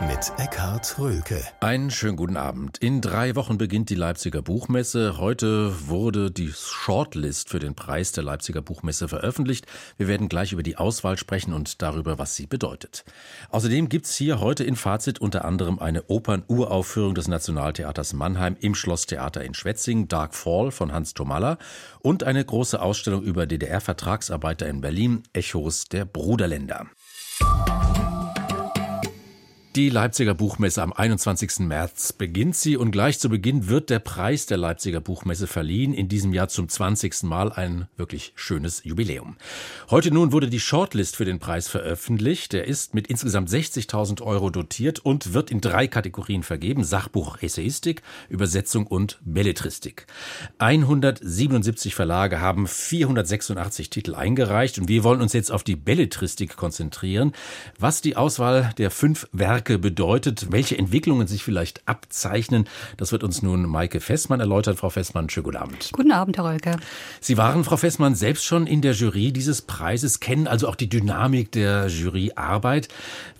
mit Eckhard Rölke. Einen schönen guten Abend. In drei Wochen beginnt die Leipziger Buchmesse. Heute wurde die Shortlist für den Preis der Leipziger Buchmesse veröffentlicht. Wir werden gleich über die Auswahl sprechen und darüber, was sie bedeutet. Außerdem gibt es hier heute in Fazit unter anderem eine Opern-Uraufführung des Nationaltheaters Mannheim im Schlosstheater in Schwetzingen, Dark Fall von Hans Tomalla und eine große Ausstellung über DDR-Vertragsarbeiter in Berlin, Echos der Bruderländer. Die Leipziger Buchmesse am 21. März beginnt sie und gleich zu Beginn wird der Preis der Leipziger Buchmesse verliehen. In diesem Jahr zum 20. Mal ein wirklich schönes Jubiläum. Heute nun wurde die Shortlist für den Preis veröffentlicht. Der ist mit insgesamt 60.000 Euro dotiert und wird in drei Kategorien vergeben. Sachbuch, Essayistik, Übersetzung und Belletristik. 177 Verlage haben 486 Titel eingereicht und wir wollen uns jetzt auf die Belletristik konzentrieren. Was die Auswahl der fünf Werke Werke bedeutet, welche Entwicklungen sich vielleicht abzeichnen. Das wird uns nun Maike Fessmann erläutern. Frau Fessmann, schönen guten Abend. Guten Abend, Herr Rölke. Sie waren, Frau Fessmann, selbst schon in der Jury dieses Preises, kennen also auch die Dynamik der Juryarbeit.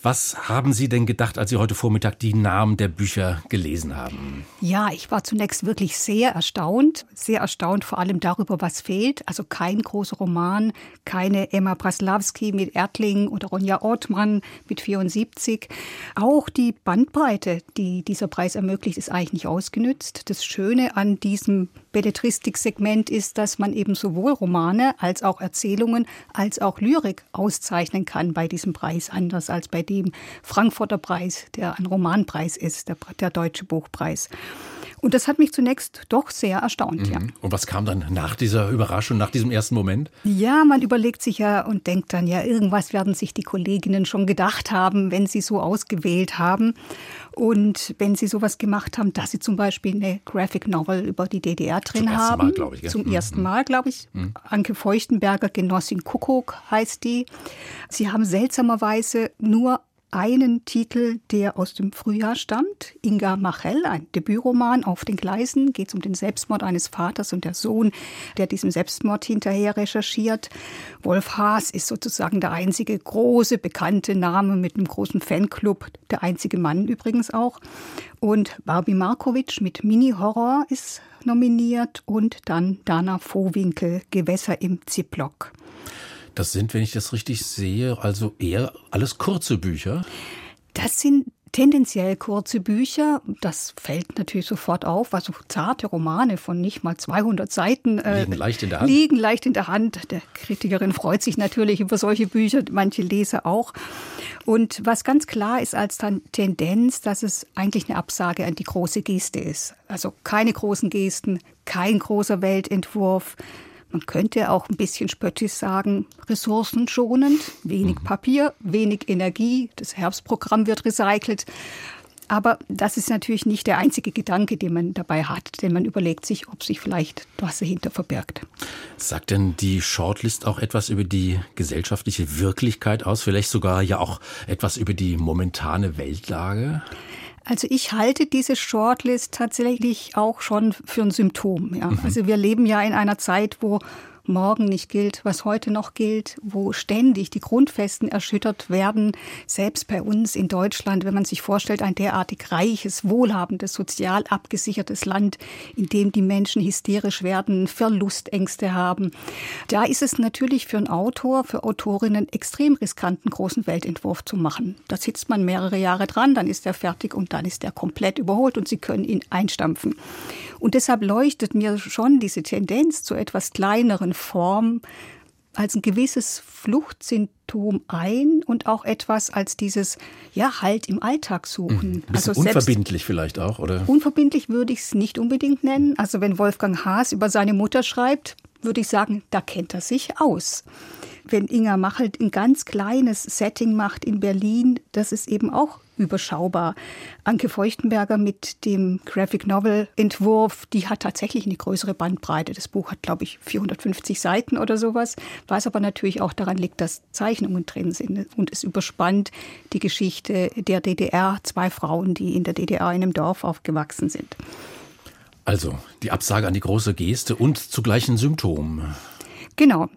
Was haben Sie denn gedacht, als Sie heute Vormittag die Namen der Bücher gelesen haben? Ja, ich war zunächst wirklich sehr erstaunt. Sehr erstaunt vor allem darüber, was fehlt. Also kein großer Roman, keine Emma Braslawski mit Erdling oder Ronja Ortmann mit 74. Auch die Bandbreite, die dieser Preis ermöglicht, ist eigentlich nicht ausgenützt. Das Schöne an diesem Belletristik-Segment ist, dass man eben sowohl Romane als auch Erzählungen als auch Lyrik auszeichnen kann bei diesem Preis, anders als bei dem Frankfurter Preis, der ein Romanpreis ist, der, der Deutsche Buchpreis. Und das hat mich zunächst doch sehr erstaunt, mhm. ja. Und was kam dann nach dieser Überraschung, nach diesem ersten Moment? Ja, man überlegt sich ja und denkt dann, ja, irgendwas werden sich die Kolleginnen schon gedacht haben, wenn sie so ausgewählt haben. Und wenn sie sowas gemacht haben, dass sie zum Beispiel eine Graphic Novel über die DDR drin zum haben. Mal, ich, ja. Zum mhm. ersten Mal, glaube ich. Mhm. Anke Feuchtenberger, Genossin Kuckuck heißt die. Sie haben seltsamerweise nur einen Titel, der aus dem Frühjahr stammt. Inga Machel, ein Debütroman auf den Gleisen, geht es um den Selbstmord eines Vaters und der Sohn, der diesem Selbstmord hinterher recherchiert. Wolf Haas ist sozusagen der einzige große bekannte Name mit einem großen Fanclub, der einzige Mann übrigens auch. Und Barbie Markovic mit Mini-Horror ist nominiert und dann Dana Vohwinkel, Gewässer im Ziplock. Das sind, wenn ich das richtig sehe, also eher alles kurze Bücher. Das sind tendenziell kurze Bücher. Das fällt natürlich sofort auf. Also zarte Romane von nicht mal 200 Seiten äh, liegen leicht in der Hand. Liegen leicht in der Hand. Der Kritikerin freut sich natürlich über solche Bücher, manche Leser auch. Und was ganz klar ist als Tendenz, dass es eigentlich eine Absage an die große Geste ist. Also keine großen Gesten, kein großer Weltentwurf man könnte auch ein bisschen spöttisch sagen, ressourcenschonend, wenig mhm. Papier, wenig Energie, das Herbstprogramm wird recycelt. Aber das ist natürlich nicht der einzige Gedanke, den man dabei hat, denn man überlegt sich, ob sich vielleicht was dahinter verbirgt. Sagt denn die Shortlist auch etwas über die gesellschaftliche Wirklichkeit aus, vielleicht sogar ja auch etwas über die momentane Weltlage? Also ich halte diese Shortlist tatsächlich auch schon für ein Symptom. Ja. Mhm. Also wir leben ja in einer Zeit, wo morgen nicht gilt, was heute noch gilt, wo ständig die Grundfesten erschüttert werden. Selbst bei uns in Deutschland, wenn man sich vorstellt, ein derartig reiches, wohlhabendes, sozial abgesichertes Land, in dem die Menschen hysterisch werden, Verlustängste haben. Da ist es natürlich für einen Autor, für Autorinnen extrem riskant, einen großen Weltentwurf zu machen. Da sitzt man mehrere Jahre dran, dann ist er fertig und dann ist er komplett überholt und sie können ihn einstampfen. Und deshalb leuchtet mir schon diese Tendenz zu etwas kleineren Formen als ein gewisses Fluchtsymptom ein und auch etwas als dieses, ja, Halt im Alltag suchen. Mhm. Also unverbindlich vielleicht auch, oder? Unverbindlich würde ich es nicht unbedingt nennen. Also wenn Wolfgang Haas über seine Mutter schreibt, würde ich sagen, da kennt er sich aus. Wenn Inga Machelt ein ganz kleines Setting macht in Berlin, das ist eben auch überschaubar. Anke Feuchtenberger mit dem Graphic Novel Entwurf, die hat tatsächlich eine größere Bandbreite. Das Buch hat, glaube ich, 450 Seiten oder sowas, was aber natürlich auch daran liegt, dass Zeichnungen drin sind und es überspannt die Geschichte der DDR, zwei Frauen, die in der DDR in einem Dorf aufgewachsen sind. Also die Absage an die große Geste und zugleich ein Symptom. Genau.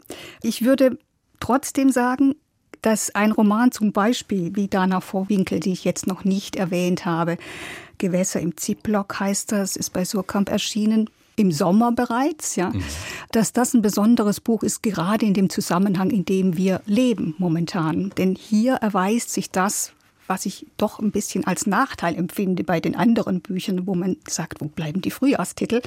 Ich würde trotzdem sagen, dass ein Roman zum Beispiel wie Dana Vorwinkel, die ich jetzt noch nicht erwähnt habe, Gewässer im Ziplock heißt das, ist bei Surkamp erschienen, im Sommer bereits, ja, mhm. dass das ein besonderes Buch ist, gerade in dem Zusammenhang, in dem wir leben momentan. Denn hier erweist sich das, was ich doch ein bisschen als Nachteil empfinde bei den anderen Büchern, wo man sagt, wo bleiben die Frühjahrstitel,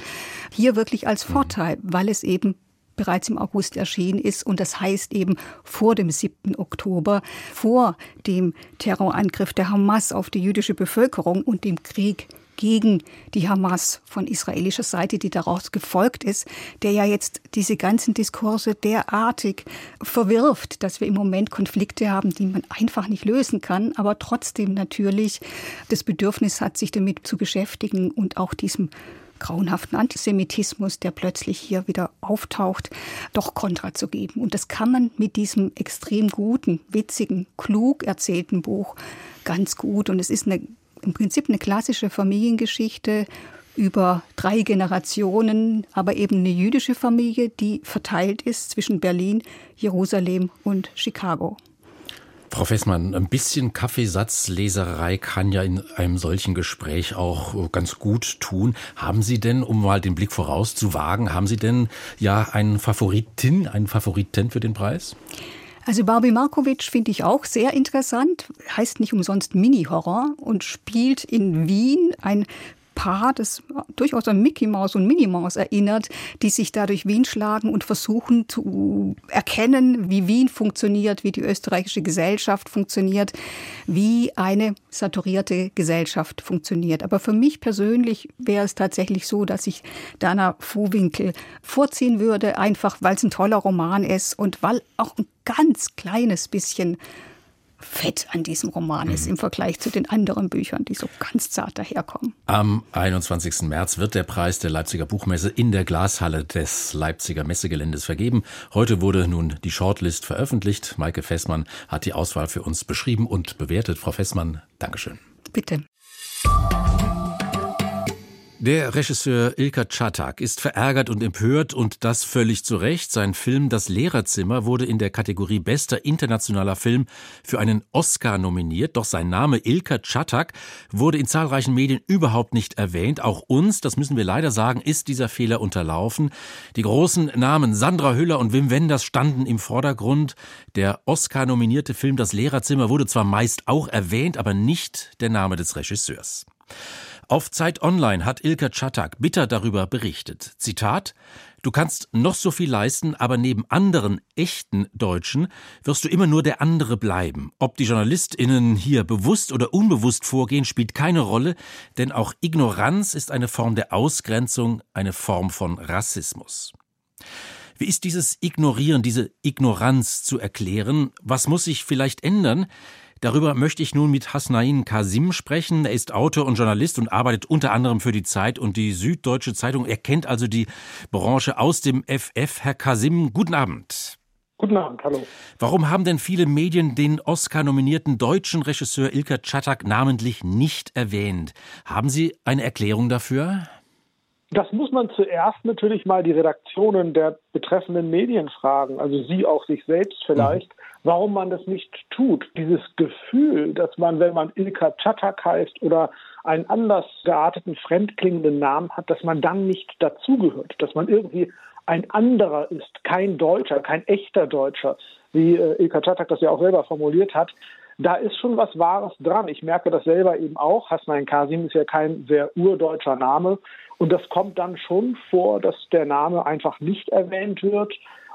hier wirklich als mhm. Vorteil, weil es eben bereits im August erschienen ist. Und das heißt eben vor dem 7. Oktober, vor dem Terrorangriff der Hamas auf die jüdische Bevölkerung und dem Krieg gegen die Hamas von israelischer Seite, die daraus gefolgt ist, der ja jetzt diese ganzen Diskurse derartig verwirft, dass wir im Moment Konflikte haben, die man einfach nicht lösen kann, aber trotzdem natürlich das Bedürfnis hat, sich damit zu beschäftigen und auch diesem grauenhaften Antisemitismus, der plötzlich hier wieder auftaucht, doch Kontra zu geben. Und das kann man mit diesem extrem guten, witzigen, klug erzählten Buch ganz gut. Und es ist eine im Prinzip eine klassische Familiengeschichte über drei Generationen, aber eben eine jüdische Familie, die verteilt ist zwischen Berlin, Jerusalem und Chicago. Frau Fessmann, ein bisschen Kaffeesatzleserei kann ja in einem solchen Gespräch auch ganz gut tun. Haben Sie denn, um mal den Blick voraus zu wagen, haben Sie denn ja einen Favoritin, einen Favoriten für den Preis? Also Barbie Markovic finde ich auch sehr interessant, heißt nicht umsonst Mini-Horror und spielt in Wien ein Paar, das durchaus an Mickey Mouse und Minnie Mouse erinnert, die sich da durch Wien schlagen und versuchen zu erkennen, wie Wien funktioniert, wie die österreichische Gesellschaft funktioniert, wie eine saturierte Gesellschaft funktioniert. Aber für mich persönlich wäre es tatsächlich so, dass ich Dana Vohwinkel vorziehen würde, einfach weil es ein toller Roman ist und weil auch ein ganz kleines bisschen Fett an diesem Roman ist mhm. im Vergleich zu den anderen Büchern, die so ganz zart daherkommen. Am 21. März wird der Preis der Leipziger Buchmesse in der Glashalle des Leipziger Messegeländes vergeben. Heute wurde nun die Shortlist veröffentlicht. Maike Fessmann hat die Auswahl für uns beschrieben und bewertet. Frau Fessmann, Dankeschön. Bitte. Der Regisseur Ilka Czatak ist verärgert und empört und das völlig zu Recht. Sein Film Das Lehrerzimmer wurde in der Kategorie Bester internationaler Film für einen Oscar nominiert, doch sein Name Ilka Czatak wurde in zahlreichen Medien überhaupt nicht erwähnt. Auch uns, das müssen wir leider sagen, ist dieser Fehler unterlaufen. Die großen Namen Sandra Hüller und Wim Wenders standen im Vordergrund. Der Oscar nominierte Film Das Lehrerzimmer wurde zwar meist auch erwähnt, aber nicht der Name des Regisseurs. Auf Zeit Online hat Ilka Czatak bitter darüber berichtet. Zitat Du kannst noch so viel leisten, aber neben anderen echten Deutschen wirst du immer nur der andere bleiben. Ob die JournalistInnen hier bewusst oder unbewusst vorgehen, spielt keine Rolle, denn auch Ignoranz ist eine Form der Ausgrenzung, eine Form von Rassismus. Wie ist dieses Ignorieren, diese Ignoranz zu erklären? Was muss sich vielleicht ändern? Darüber möchte ich nun mit Hasnain Kasim sprechen. Er ist Autor und Journalist und arbeitet unter anderem für die Zeit und die Süddeutsche Zeitung. Er kennt also die Branche aus dem FF. Herr Kasim, guten Abend. Guten Abend, hallo. Warum haben denn viele Medien den Oscar-nominierten deutschen Regisseur Ilka Czatak namentlich nicht erwähnt? Haben Sie eine Erklärung dafür? Das muss man zuerst natürlich mal die Redaktionen der betreffenden Medien fragen, also Sie auch sich selbst vielleicht, mhm. Warum man das nicht tut. Dieses Gefühl, dass man, wenn man Ilka Chatak heißt oder einen anders gearteten, fremdklingenden Namen hat, dass man dann nicht dazugehört, dass man irgendwie ein anderer ist, kein Deutscher, kein echter Deutscher, wie äh, Ilka Chatak das ja auch selber formuliert hat. Da ist schon was Wahres dran. Ich merke das selber eben auch. Hasnain Kasim ist ja kein sehr urdeutscher Name. Und das kommt dann schon vor, dass der Name einfach nicht erwähnt wird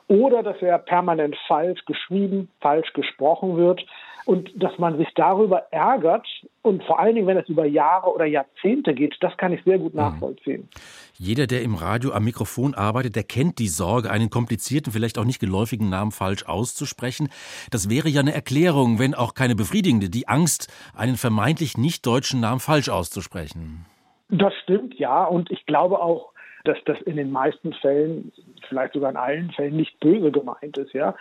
oder dass er permanent falsch geschrieben, falsch gesprochen wird und dass man sich darüber ärgert und vor allen Dingen, wenn es über Jahre oder Jahrzehnte geht, das kann ich sehr gut mhm. nachvollziehen. Jeder, der im Radio am Mikrofon arbeitet, der kennt die Sorge, einen komplizierten, vielleicht auch nicht geläufigen Namen falsch auszusprechen. Das wäre ja eine Erklärung, wenn auch keine befriedigende, die Angst, einen vermeintlich nicht deutschen Namen falsch auszusprechen. Das stimmt, ja. Und ich glaube auch, dass das in den meisten Fällen, vielleicht sogar in allen Fällen, nicht böse gemeint ist, ja.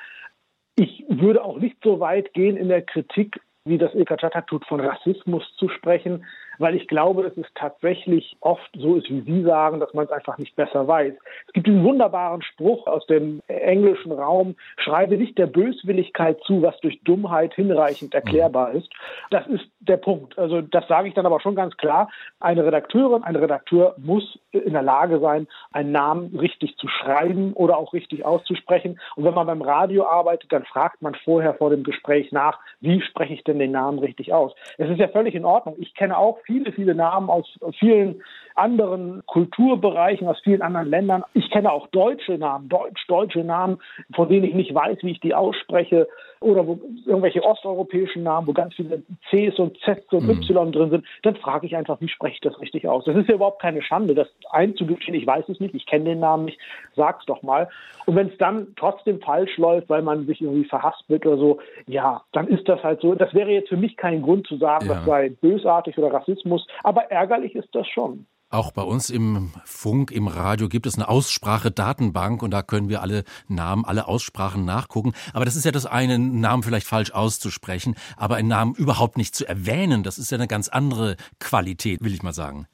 Ich würde auch nicht so weit gehen in der Kritik, wie das Ilka Chatak tut, von Rassismus zu sprechen. Weil ich glaube, dass es tatsächlich oft so ist, wie Sie sagen, dass man es einfach nicht besser weiß. Es gibt diesen wunderbaren Spruch aus dem englischen Raum, schreibe nicht der Böswilligkeit zu, was durch Dummheit hinreichend erklärbar ist. Das ist der Punkt. Also das sage ich dann aber schon ganz klar. Eine Redakteurin, ein Redakteur muss in der Lage sein, einen Namen richtig zu schreiben oder auch richtig auszusprechen. Und wenn man beim Radio arbeitet, dann fragt man vorher vor dem Gespräch nach, wie spreche ich denn den Namen richtig aus? Es ist ja völlig in Ordnung. Ich kenne auch viele, viele Namen aus vielen anderen Kulturbereichen, aus vielen anderen Ländern. Ich kenne auch deutsche Namen, deutsch-deutsche Namen, von denen ich nicht weiß, wie ich die ausspreche oder wo irgendwelche osteuropäischen Namen, wo ganz viele Cs und Zs und mhm. Y drin sind, dann frage ich einfach, wie spreche ich das richtig aus? Das ist ja überhaupt keine Schande, das einzugestehen, ich weiß es nicht, ich kenne den Namen nicht, sag's doch mal. Und wenn es dann trotzdem falsch läuft, weil man sich irgendwie verhaspelt oder so, ja, dann ist das halt so. Das wäre jetzt für mich kein Grund zu sagen, ja. das sei bösartig oder Rassismus, aber ärgerlich ist das schon. Auch bei uns im Funk, im Radio gibt es eine Aussprache-Datenbank und da können wir alle Namen, alle Aussprachen nachgucken. Aber das ist ja das eine, einen Namen vielleicht falsch auszusprechen, aber einen Namen überhaupt nicht zu erwähnen, das ist ja eine ganz andere Qualität, will ich mal sagen.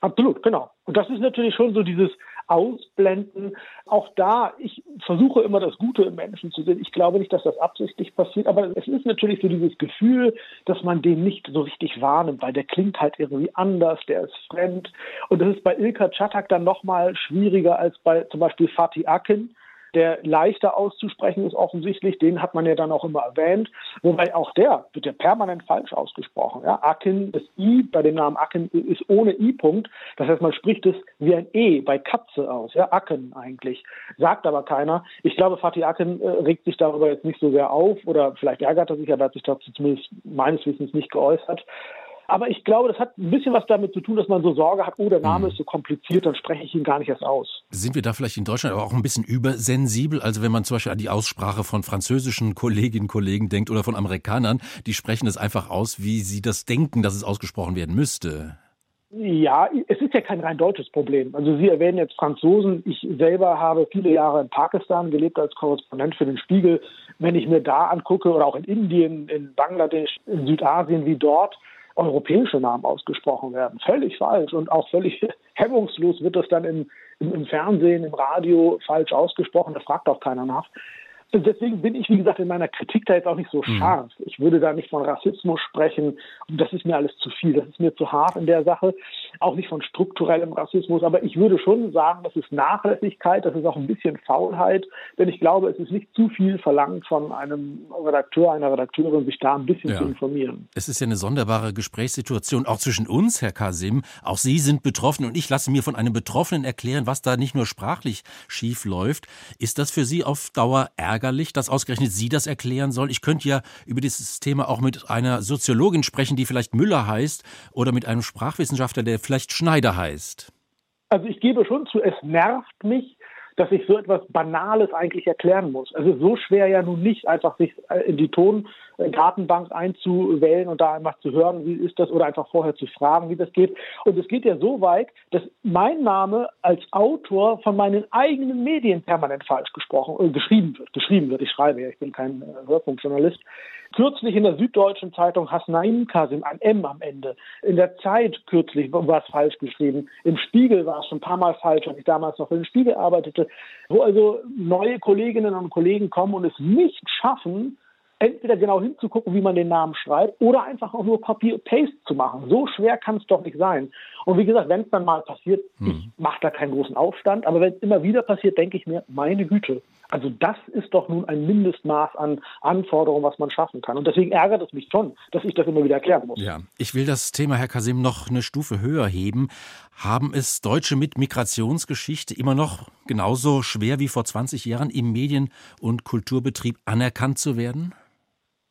Absolut, genau. Und das ist natürlich schon so dieses, ausblenden. Auch da, ich versuche immer das Gute im Menschen zu sehen. Ich glaube nicht, dass das absichtlich passiert, aber es ist natürlich so dieses Gefühl, dass man den nicht so richtig wahrnimmt, weil der klingt halt irgendwie anders, der ist fremd. Und das ist bei Ilka Chatak dann nochmal schwieriger als bei zum Beispiel Fatih Akin der leichter auszusprechen ist offensichtlich, den hat man ja dann auch immer erwähnt, wobei auch der wird ja permanent falsch ausgesprochen. Ja, Akin, das I bei dem Namen Akin ist ohne I-Punkt, das heißt, man spricht es wie ein E bei Katze aus, ja, Akin eigentlich, sagt aber keiner. Ich glaube, Fatih Akin äh, regt sich darüber jetzt nicht so sehr auf oder vielleicht ärgert er sich, aber hat sich dazu zumindest meines Wissens nicht geäußert. Aber ich glaube, das hat ein bisschen was damit zu tun, dass man so Sorge hat, oh, der Name mhm. ist so kompliziert, dann spreche ich ihn gar nicht erst aus. Sind wir da vielleicht in Deutschland aber auch ein bisschen übersensibel? Also wenn man zum Beispiel an die Aussprache von französischen Kolleginnen und Kollegen denkt oder von Amerikanern, die sprechen es einfach aus, wie sie das denken, dass es ausgesprochen werden müsste. Ja, es ist ja kein rein deutsches Problem. Also Sie erwähnen jetzt Franzosen. Ich selber habe viele Jahre in Pakistan gelebt als Korrespondent für den Spiegel. Wenn ich mir da angucke oder auch in Indien, in Bangladesch, in Südasien wie dort, europäische Namen ausgesprochen werden. Völlig falsch und auch völlig hemmungslos wird das dann im, im, im Fernsehen, im Radio falsch ausgesprochen. Da fragt auch keiner nach. Deswegen bin ich, wie gesagt, in meiner Kritik da jetzt auch nicht so mhm. scharf. Ich würde da nicht von Rassismus sprechen. Das ist mir alles zu viel. Das ist mir zu hart in der Sache. Auch nicht von strukturellem Rassismus. Aber ich würde schon sagen, das ist Nachlässigkeit. Das ist auch ein bisschen Faulheit. Denn ich glaube, es ist nicht zu viel verlangt von einem Redakteur, einer Redakteurin, sich da ein bisschen ja. zu informieren. Es ist ja eine sonderbare Gesprächssituation auch zwischen uns, Herr Kasim. Auch Sie sind betroffen und ich lasse mir von einem Betroffenen erklären, was da nicht nur sprachlich schief läuft. Ist das für Sie auf Dauer ärgerlich? Ärgerlich, dass ausgerechnet Sie das erklären soll. Ich könnte ja über dieses Thema auch mit einer Soziologin sprechen, die vielleicht Müller heißt, oder mit einem Sprachwissenschaftler, der vielleicht Schneider heißt. Also ich gebe schon zu, es nervt mich, dass ich so etwas Banales eigentlich erklären muss. Also so schwer ja nun nicht, einfach sich äh, in die Tondatenbank einzuwählen und da einfach zu hören, wie ist das, oder einfach vorher zu fragen, wie das geht. Und es geht ja so weit, dass mein Name als Autor von meinen eigenen Medien permanent falsch gesprochen, äh, geschrieben wird. Geschrieben wird. Ich schreibe ja, ich bin kein äh, Hörfunkjournalist. Kürzlich in der Süddeutschen Zeitung Hasnaim Kasim, ein M am Ende. In der Zeit kürzlich war es falsch geschrieben. Im Spiegel war es schon ein paar Mal falsch, als ich damals noch für den Spiegel arbeitete. Wo also neue Kolleginnen und Kollegen kommen und es nicht schaffen, entweder genau hinzugucken, wie man den Namen schreibt, oder einfach auch nur Copy Paste zu machen. So schwer kann es doch nicht sein. Und wie gesagt, wenn es dann mal passiert, hm. ich mache da keinen großen Aufstand, aber wenn es immer wieder passiert, denke ich mir, meine Güte. Also das ist doch nun ein Mindestmaß an Anforderungen, was man schaffen kann. Und deswegen ärgert es mich schon, dass ich das immer wieder erklären muss. Ja, ich will das Thema, Herr Kasim, noch eine Stufe höher heben. Haben es Deutsche mit Migrationsgeschichte immer noch genauso schwer wie vor 20 Jahren im Medien- und Kulturbetrieb anerkannt zu werden?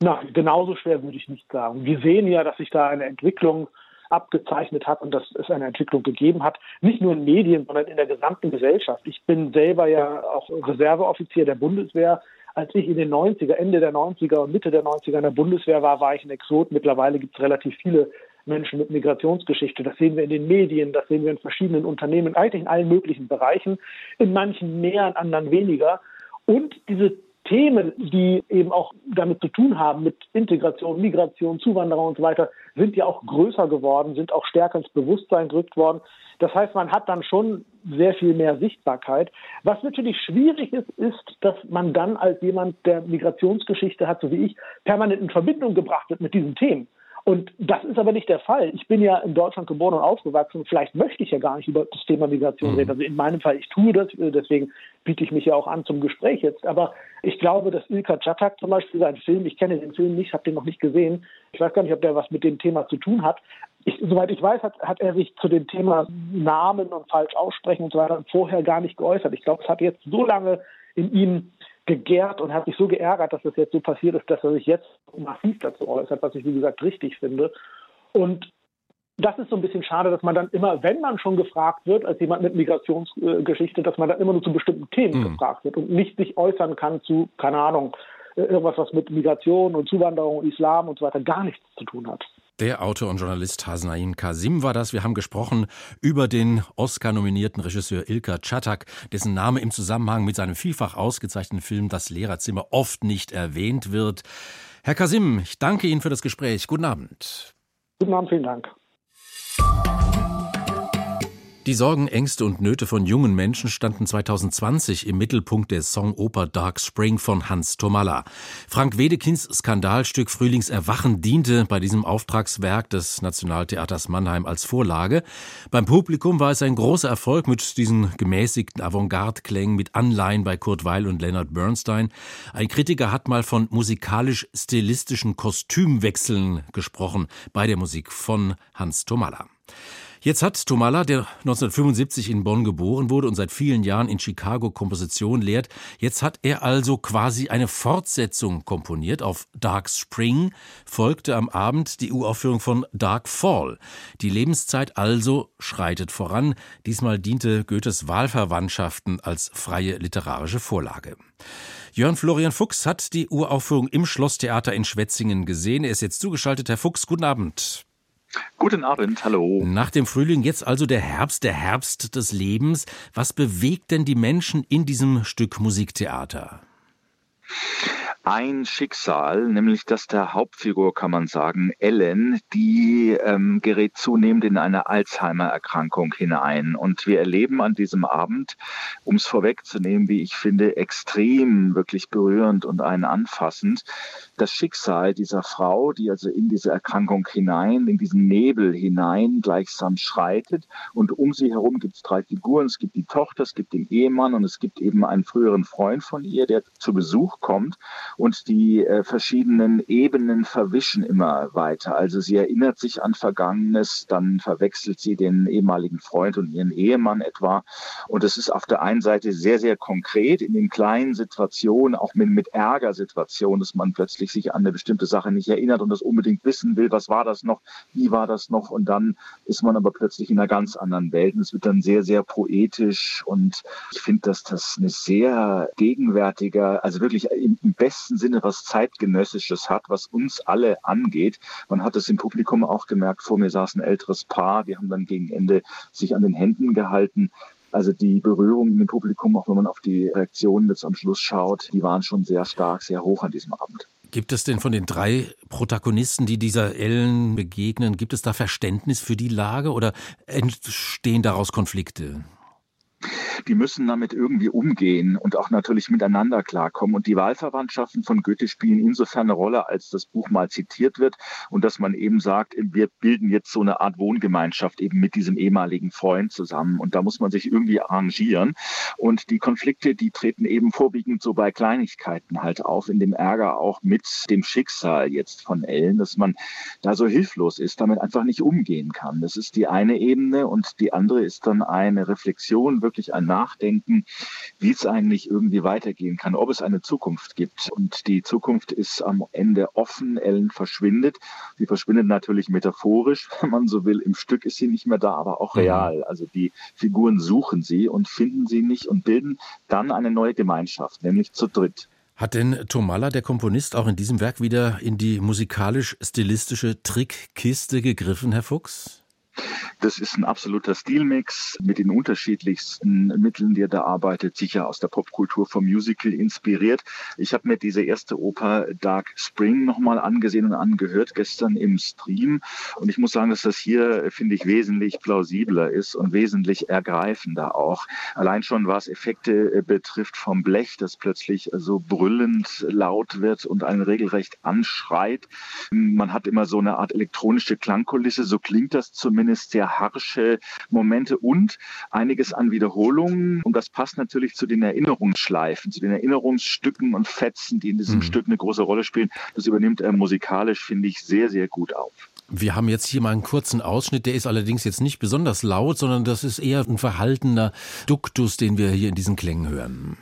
Nein, genauso schwer würde ich nicht sagen. Wir sehen ja, dass sich da eine Entwicklung abgezeichnet hat und dass es eine Entwicklung gegeben hat, nicht nur in Medien, sondern in der gesamten Gesellschaft. Ich bin selber ja auch Reserveoffizier der Bundeswehr. Als ich in den 90er, Ende der 90er und Mitte der 90er in der Bundeswehr war, war ich ein Exot. Mittlerweile gibt es relativ viele Menschen mit Migrationsgeschichte. Das sehen wir in den Medien, das sehen wir in verschiedenen Unternehmen, eigentlich in allen möglichen Bereichen, in manchen mehr, in anderen weniger. Und diese Themen, die eben auch damit zu tun haben, mit Integration, Migration, Zuwanderung und so weiter, sind ja auch größer geworden, sind auch stärker ins Bewusstsein gerückt worden. Das heißt, man hat dann schon sehr viel mehr Sichtbarkeit. Was natürlich schwierig ist, ist, dass man dann als jemand, der Migrationsgeschichte hat, so wie ich, permanent in Verbindung gebracht wird mit diesen Themen. Und das ist aber nicht der Fall. Ich bin ja in Deutschland geboren und aufgewachsen. Vielleicht möchte ich ja gar nicht über das Thema Migration mhm. reden. Also in meinem Fall, ich tue das, äh, deswegen biete ich mich ja auch an zum Gespräch jetzt. Aber ich glaube, dass Ilka Chatak zum Beispiel sein Film, ich kenne den Film nicht, habe den noch nicht gesehen. Ich weiß gar nicht, ob der was mit dem Thema zu tun hat. Ich, soweit ich weiß, hat, hat er sich zu dem Thema Namen und falsch aussprechen und so weiter vorher gar nicht geäußert. Ich glaube, es hat jetzt so lange in ihm gegärt und hat sich so geärgert, dass das jetzt so passiert ist, dass er sich jetzt massiv dazu äußert, was ich wie gesagt richtig finde. Und das ist so ein bisschen schade, dass man dann immer, wenn man schon gefragt wird, als jemand mit Migrationsgeschichte, dass man dann immer nur zu bestimmten Themen mhm. gefragt wird und nicht sich äußern kann zu, keine Ahnung, irgendwas, was mit Migration und Zuwanderung und Islam und so weiter gar nichts zu tun hat. Der Autor und Journalist Hasnain Kasim war das. Wir haben gesprochen über den Oscar-nominierten Regisseur Ilka Chatak, dessen Name im Zusammenhang mit seinem vielfach ausgezeichneten Film Das Lehrerzimmer oft nicht erwähnt wird. Herr Kasim, ich danke Ihnen für das Gespräch. Guten Abend. Guten Abend, vielen Dank. Die Sorgen, Ängste und Nöte von jungen Menschen standen 2020 im Mittelpunkt der Songoper Dark Spring von Hans Tomalla. Frank Wedekinds Skandalstück Frühlingserwachen diente bei diesem Auftragswerk des Nationaltheaters Mannheim als Vorlage. Beim Publikum war es ein großer Erfolg mit diesen gemäßigten Avantgarde-Klängen mit Anleihen bei Kurt Weil und Leonard Bernstein. Ein Kritiker hat mal von musikalisch-stilistischen Kostümwechseln gesprochen bei der Musik von Hans Tomalla. Jetzt hat Tomala, der 1975 in Bonn geboren wurde und seit vielen Jahren in Chicago Komposition lehrt, jetzt hat er also quasi eine Fortsetzung komponiert. Auf Dark Spring folgte am Abend die Uraufführung von Dark Fall. Die Lebenszeit also schreitet voran. Diesmal diente Goethes Wahlverwandtschaften als freie literarische Vorlage. Jörn Florian Fuchs hat die Uraufführung im Schlosstheater in Schwetzingen gesehen. Er ist jetzt zugeschaltet. Herr Fuchs, guten Abend. Guten Abend, hallo. Nach dem Frühling jetzt also der Herbst, der Herbst des Lebens. Was bewegt denn die Menschen in diesem Stück Musiktheater? Ein Schicksal, nämlich das der Hauptfigur, kann man sagen, Ellen, die ähm, gerät zunehmend in eine Alzheimer-Erkrankung hinein. Und wir erleben an diesem Abend, um es vorwegzunehmen, wie ich finde, extrem, wirklich berührend und einen anfassend, das Schicksal dieser Frau, die also in diese Erkrankung hinein, in diesen Nebel hinein gleichsam schreitet. Und um sie herum gibt es drei Figuren. Es gibt die Tochter, es gibt den Ehemann und es gibt eben einen früheren Freund von ihr, der zu Besuch kommt und die äh, verschiedenen Ebenen verwischen immer weiter. Also sie erinnert sich an Vergangenes, dann verwechselt sie den ehemaligen Freund und ihren Ehemann etwa. Und es ist auf der einen Seite sehr, sehr konkret in den kleinen Situationen, auch mit, mit Ärgersituationen, dass man plötzlich sich an eine bestimmte Sache nicht erinnert und das unbedingt wissen will, was war das noch, wie war das noch. Und dann ist man aber plötzlich in einer ganz anderen Welt. Und es wird dann sehr, sehr poetisch. Und ich finde, dass das eine sehr gegenwärtige, also wirklich im besten besten Sinne was zeitgenössisches hat, was uns alle angeht. Man hat es im Publikum auch gemerkt. Vor mir saß ein älteres Paar, die haben dann gegen Ende sich an den Händen gehalten. Also die Berührung im Publikum, auch wenn man auf die Reaktionen jetzt am Schluss schaut, die waren schon sehr stark, sehr hoch an diesem Abend. Gibt es denn von den drei Protagonisten, die dieser Ellen begegnen, gibt es da Verständnis für die Lage oder entstehen daraus Konflikte? Die müssen damit irgendwie umgehen und auch natürlich miteinander klarkommen. Und die Wahlverwandtschaften von Goethe spielen insofern eine Rolle, als das Buch mal zitiert wird und dass man eben sagt, wir bilden jetzt so eine Art Wohngemeinschaft eben mit diesem ehemaligen Freund zusammen. Und da muss man sich irgendwie arrangieren. Und die Konflikte, die treten eben vorwiegend so bei Kleinigkeiten halt auf, in dem Ärger auch mit dem Schicksal jetzt von Ellen, dass man da so hilflos ist, damit einfach nicht umgehen kann. Das ist die eine Ebene und die andere ist dann eine Reflexion, wirklich ein Nachdenken, wie es eigentlich irgendwie weitergehen kann, ob es eine Zukunft gibt. Und die Zukunft ist am Ende offen. Ellen verschwindet. Sie verschwindet natürlich metaphorisch, wenn man so will. Im Stück ist sie nicht mehr da, aber auch mhm. real. Also die Figuren suchen sie und finden sie nicht und bilden dann eine neue Gemeinschaft, nämlich zu dritt. Hat denn Tomalla, der Komponist, auch in diesem Werk wieder in die musikalisch-stilistische Trickkiste gegriffen, Herr Fuchs? Das ist ein absoluter Stilmix mit den unterschiedlichsten Mitteln, die er da arbeitet, sicher aus der Popkultur vom Musical inspiriert. Ich habe mir diese erste Oper Dark Spring nochmal angesehen und angehört gestern im Stream und ich muss sagen, dass das hier, finde ich, wesentlich plausibler ist und wesentlich ergreifender auch. Allein schon was Effekte äh, betrifft vom Blech, das plötzlich so brüllend laut wird und einen regelrecht anschreit. Man hat immer so eine Art elektronische Klangkulisse, so klingt das zumindest sehr harsche Momente und einiges an Wiederholungen. Und das passt natürlich zu den Erinnerungsschleifen, zu den Erinnerungsstücken und Fetzen, die in diesem mhm. Stück eine große Rolle spielen. Das übernimmt er musikalisch, finde ich, sehr, sehr gut auf. Wir haben jetzt hier mal einen kurzen Ausschnitt, der ist allerdings jetzt nicht besonders laut, sondern das ist eher ein verhaltener Duktus, den wir hier in diesen Klängen hören.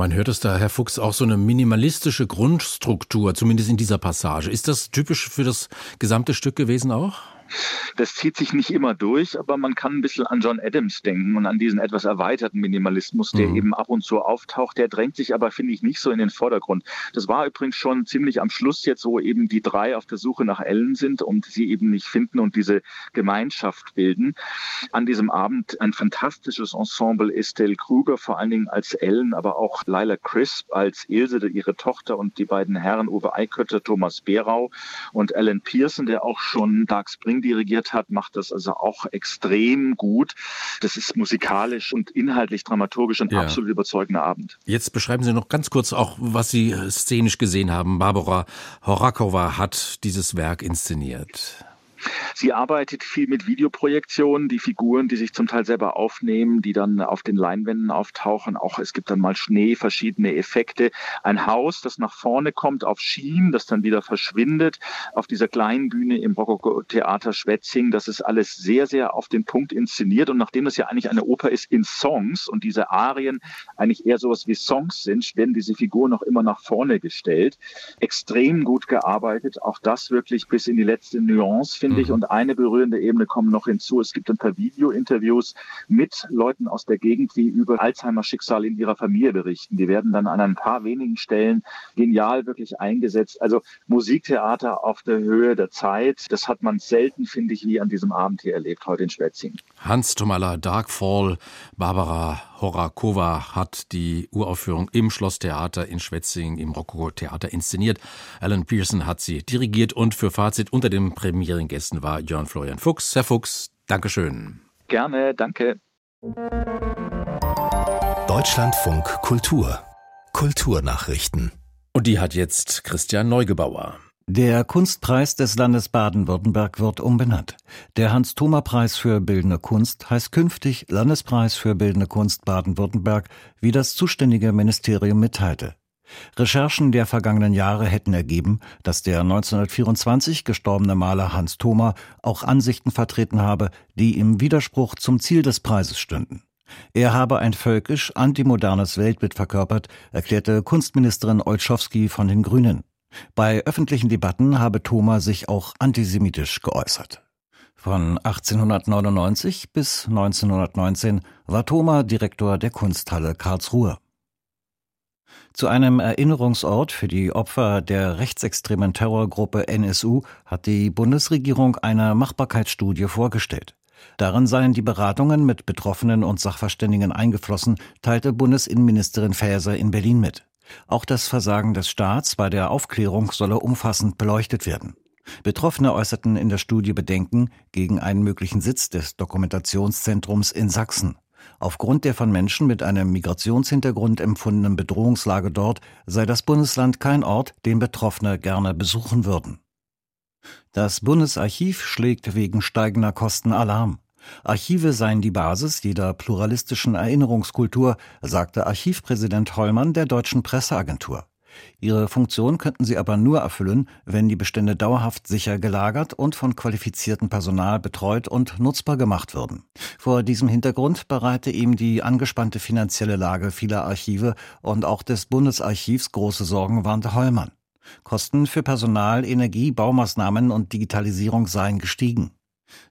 Man hört es da, Herr Fuchs, auch so eine minimalistische Grundstruktur, zumindest in dieser Passage. Ist das typisch für das gesamte Stück gewesen auch? Das zieht sich nicht immer durch, aber man kann ein bisschen an John Adams denken und an diesen etwas erweiterten Minimalismus, der mhm. eben ab und zu auftaucht. Der drängt sich aber, finde ich, nicht so in den Vordergrund. Das war übrigens schon ziemlich am Schluss jetzt, wo eben die drei auf der Suche nach Ellen sind und sie eben nicht finden und diese Gemeinschaft bilden. An diesem Abend ein fantastisches Ensemble Estelle Kruger, vor allen Dingen als Ellen, aber auch Lila Crisp als Ilse, ihre Tochter und die beiden Herren Uwe Eikötter, Thomas Berau und Alan Pearson, der auch schon Dark Spring dirigiert hat, macht das also auch extrem gut. Das ist musikalisch und inhaltlich dramaturgisch ein ja. absolut überzeugender Abend. Jetzt beschreiben Sie noch ganz kurz auch, was Sie szenisch gesehen haben. Barbara Horakova hat dieses Werk inszeniert. Sie arbeitet viel mit Videoprojektionen, die Figuren, die sich zum Teil selber aufnehmen, die dann auf den Leinwänden auftauchen. Auch es gibt dann mal Schnee, verschiedene Effekte. Ein Haus, das nach vorne kommt auf Schienen, das dann wieder verschwindet. Auf dieser kleinen Bühne im Rokoko-Theater Schwetzing, das ist alles sehr, sehr auf den Punkt inszeniert. Und nachdem das ja eigentlich eine Oper ist in Songs und diese Arien eigentlich eher sowas wie Songs sind, werden diese Figuren noch immer nach vorne gestellt. Extrem gut gearbeitet. Auch das wirklich bis in die letzte Nuance, finde ich. Mhm. Und eine berührende Ebene kommt noch hinzu. Es gibt ein paar Video-Interviews mit Leuten aus der Gegend, die über Alzheimer-Schicksal in ihrer Familie berichten. Die werden dann an ein paar wenigen Stellen genial wirklich eingesetzt. Also Musiktheater auf der Höhe der Zeit. Das hat man selten, finde ich, wie an diesem Abend hier erlebt, heute in Schwetzing. Hans Tomala, Darkfall, Barbara Horakova hat die Uraufführung im Schlosstheater in Schwetzing im Rokoko-Theater inszeniert. Alan Pearson hat sie dirigiert und für Fazit unter den Premierengästen war Jörn Florian Fuchs. Herr Fuchs, Dankeschön. Gerne, danke. Deutschlandfunk Kultur Kulturnachrichten. Und die hat jetzt Christian Neugebauer. Der Kunstpreis des Landes Baden-Württemberg wird umbenannt. Der Hans-Thoma-Preis für Bildende Kunst heißt künftig Landespreis für Bildende Kunst Baden-Württemberg, wie das zuständige Ministerium mitteilte. Recherchen der vergangenen Jahre hätten ergeben, dass der 1924 gestorbene Maler Hans Thoma auch Ansichten vertreten habe, die im Widerspruch zum Ziel des Preises stünden. Er habe ein völkisch antimodernes Weltbild verkörpert, erklärte Kunstministerin Olschowski von den Grünen. Bei öffentlichen Debatten habe Thoma sich auch antisemitisch geäußert. Von 1899 bis 1919 war Thoma Direktor der Kunsthalle Karlsruhe. Zu einem Erinnerungsort für die Opfer der rechtsextremen Terrorgruppe NSU hat die Bundesregierung eine Machbarkeitsstudie vorgestellt. Darin seien die Beratungen mit Betroffenen und Sachverständigen eingeflossen, teilte Bundesinnenministerin Faeser in Berlin mit. Auch das Versagen des Staats bei der Aufklärung solle umfassend beleuchtet werden. Betroffene äußerten in der Studie Bedenken gegen einen möglichen Sitz des Dokumentationszentrums in Sachsen. Aufgrund der von Menschen mit einem Migrationshintergrund empfundenen Bedrohungslage dort sei das Bundesland kein Ort, den Betroffene gerne besuchen würden. Das Bundesarchiv schlägt wegen steigender Kosten Alarm. Archive seien die Basis jeder pluralistischen Erinnerungskultur, sagte Archivpräsident Hollmann der deutschen Presseagentur. Ihre Funktion könnten sie aber nur erfüllen, wenn die Bestände dauerhaft sicher gelagert und von qualifiziertem Personal betreut und nutzbar gemacht würden. Vor diesem Hintergrund bereite ihm die angespannte finanzielle Lage vieler Archive und auch des Bundesarchivs große Sorgen, warnte Hollmann. Kosten für Personal, Energie, Baumaßnahmen und Digitalisierung seien gestiegen.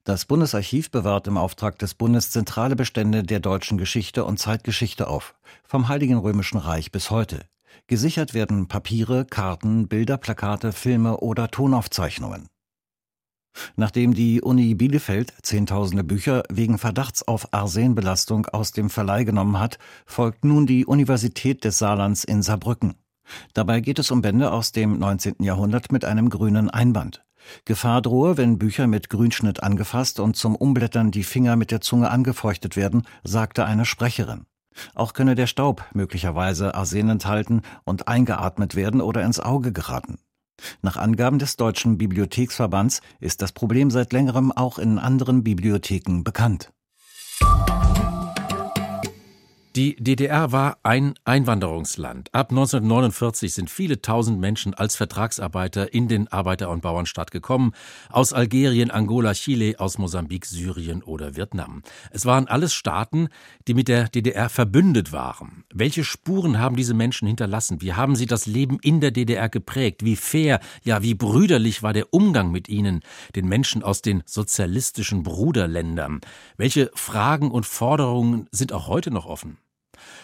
Das Bundesarchiv bewahrt im Auftrag des Bundes zentrale Bestände der deutschen Geschichte und Zeitgeschichte auf, vom Heiligen Römischen Reich bis heute. Gesichert werden Papiere, Karten, Bilder, Plakate, Filme oder Tonaufzeichnungen. Nachdem die Uni Bielefeld Zehntausende Bücher wegen Verdachts auf Arsenbelastung aus dem Verleih genommen hat, folgt nun die Universität des Saarlands in Saarbrücken. Dabei geht es um Bände aus dem 19. Jahrhundert mit einem grünen Einband. Gefahr drohe, wenn Bücher mit Grünschnitt angefasst und zum Umblättern die Finger mit der Zunge angefeuchtet werden, sagte eine Sprecherin. Auch könne der Staub möglicherweise Arsen enthalten und eingeatmet werden oder ins Auge geraten. Nach Angaben des Deutschen Bibliotheksverbands ist das Problem seit längerem auch in anderen Bibliotheken bekannt. Die DDR war ein Einwanderungsland. Ab 1949 sind viele tausend Menschen als Vertragsarbeiter in den Arbeiter- und Bauernstaat gekommen. Aus Algerien, Angola, Chile, aus Mosambik, Syrien oder Vietnam. Es waren alles Staaten, die mit der DDR verbündet waren. Welche Spuren haben diese Menschen hinterlassen? Wie haben sie das Leben in der DDR geprägt? Wie fair, ja, wie brüderlich war der Umgang mit ihnen, den Menschen aus den sozialistischen Bruderländern? Welche Fragen und Forderungen sind auch heute noch offen?